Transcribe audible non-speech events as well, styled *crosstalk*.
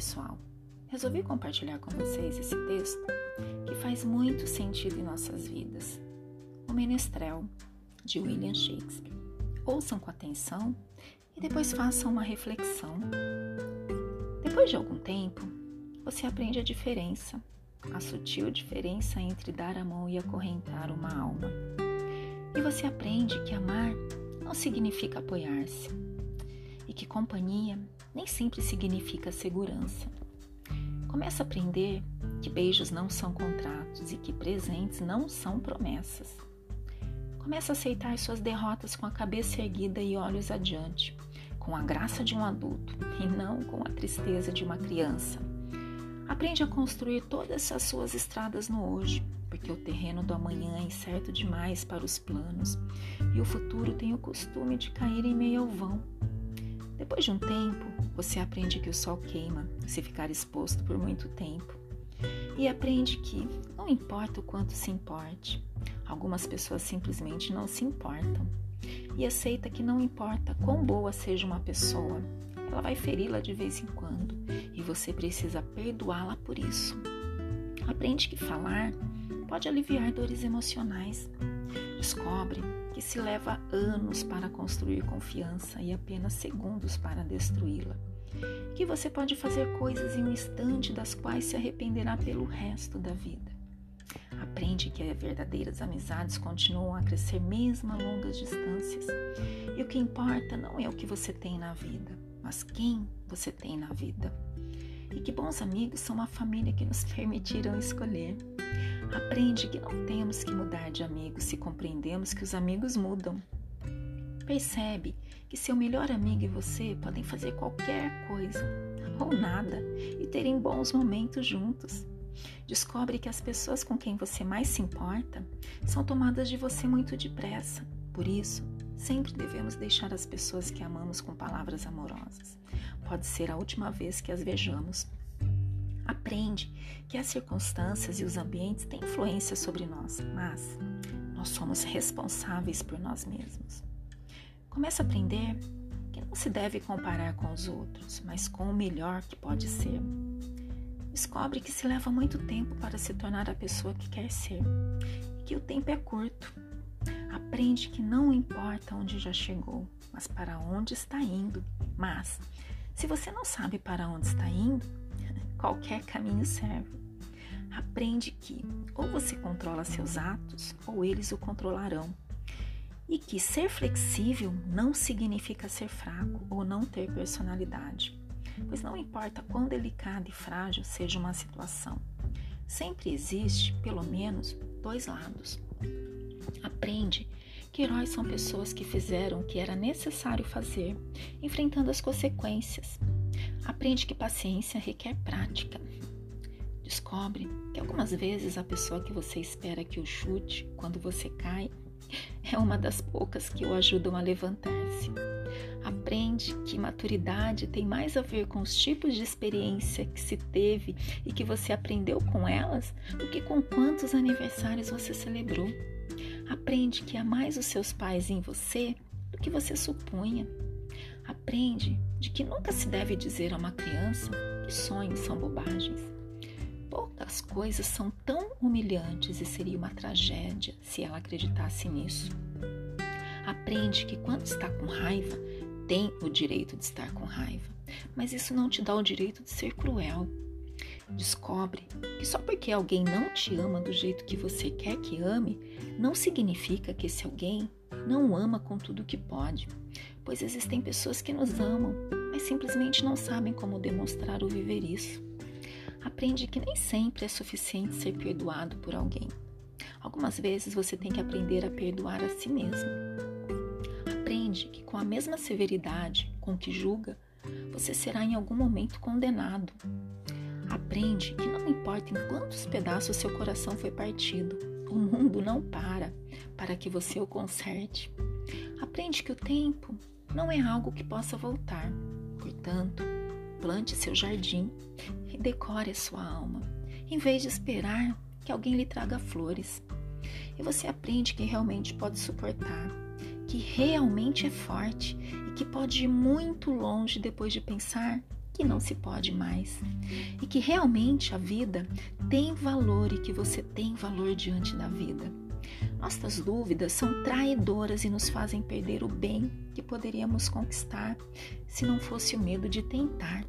pessoal, resolvi compartilhar com vocês esse texto que faz muito sentido em nossas vidas. O Menestrel, de William Shakespeare. Ouçam com atenção e depois façam uma reflexão. Depois de algum tempo, você aprende a diferença, a sutil diferença entre dar a mão e acorrentar uma alma. E você aprende que amar não significa apoiar-se e que companhia nem sempre significa segurança. Começa a aprender que beijos não são contratos e que presentes não são promessas. Começa a aceitar suas derrotas com a cabeça erguida e olhos adiante, com a graça de um adulto e não com a tristeza de uma criança. Aprende a construir todas as suas estradas no hoje, porque o terreno do amanhã é incerto demais para os planos e o futuro tem o costume de cair em meio ao vão. Depois de um tempo, você aprende que o sol queima se ficar exposto por muito tempo. E aprende que não importa o quanto se importe, algumas pessoas simplesmente não se importam. E aceita que não importa quão boa seja uma pessoa, ela vai feri-la de vez em quando e você precisa perdoá-la por isso. Aprende que falar pode aliviar dores emocionais. Descobre que se leva anos para construir confiança e apenas segundos para destruí-la. Que você pode fazer coisas em um instante das quais se arrependerá pelo resto da vida. Aprende que verdadeiras amizades continuam a crescer mesmo a longas distâncias. E o que importa não é o que você tem na vida, mas quem você tem na vida. E que bons amigos são uma família que nos *laughs* permitiram escolher. Aprende que não temos que mudar de amigos se compreendemos que os amigos mudam. Percebe que seu melhor amigo e você podem fazer qualquer coisa ou nada e terem bons momentos juntos. Descobre que as pessoas com quem você mais se importa são tomadas de você muito depressa. Por isso, sempre devemos deixar as pessoas que amamos com palavras amorosas. Pode ser a última vez que as vejamos aprende que as circunstâncias e os ambientes têm influência sobre nós, mas nós somos responsáveis por nós mesmos. Começa a aprender que não se deve comparar com os outros, mas com o melhor que pode ser. Descobre que se leva muito tempo para se tornar a pessoa que quer ser e que o tempo é curto. Aprende que não importa onde já chegou, mas para onde está indo. Mas, se você não sabe para onde está indo, qualquer caminho serve. Aprende que ou você controla seus atos ou eles o controlarão. E que ser flexível não significa ser fraco ou não ter personalidade, pois não importa quão delicada e frágil seja uma situação, sempre existe, pelo menos, dois lados. Aprende que heróis são pessoas que fizeram o que era necessário fazer, enfrentando as consequências, Aprende que paciência requer prática. Descobre que algumas vezes a pessoa que você espera que o chute quando você cai é uma das poucas que o ajudam a levantar-se. Aprende que maturidade tem mais a ver com os tipos de experiência que se teve e que você aprendeu com elas do que com quantos aniversários você celebrou. Aprende que há mais os seus pais em você do que você supunha. Aprende de que nunca se deve dizer a uma criança que sonhos são bobagens. Poucas coisas são tão humilhantes e seria uma tragédia se ela acreditasse nisso. Aprende que quando está com raiva, tem o direito de estar com raiva, mas isso não te dá o direito de ser cruel. Descobre que só porque alguém não te ama do jeito que você quer que ame, não significa que esse alguém não ama com tudo que pode pois existem pessoas que nos amam, mas simplesmente não sabem como demonstrar ou viver isso. Aprende que nem sempre é suficiente ser perdoado por alguém. Algumas vezes você tem que aprender a perdoar a si mesmo. Aprende que com a mesma severidade com que julga, você será em algum momento condenado. Aprende que não importa em quantos pedaços seu coração foi partido, o mundo não para para que você o conserte. Aprende que o tempo não é algo que possa voltar. Portanto, plante seu jardim e decore a sua alma, em vez de esperar que alguém lhe traga flores. E você aprende que realmente pode suportar, que realmente é forte e que pode ir muito longe depois de pensar que não se pode mais e que realmente a vida tem valor e que você tem valor diante da vida. Nossas dúvidas são traidoras e nos fazem perder o bem que poderíamos conquistar se não fosse o medo de tentar.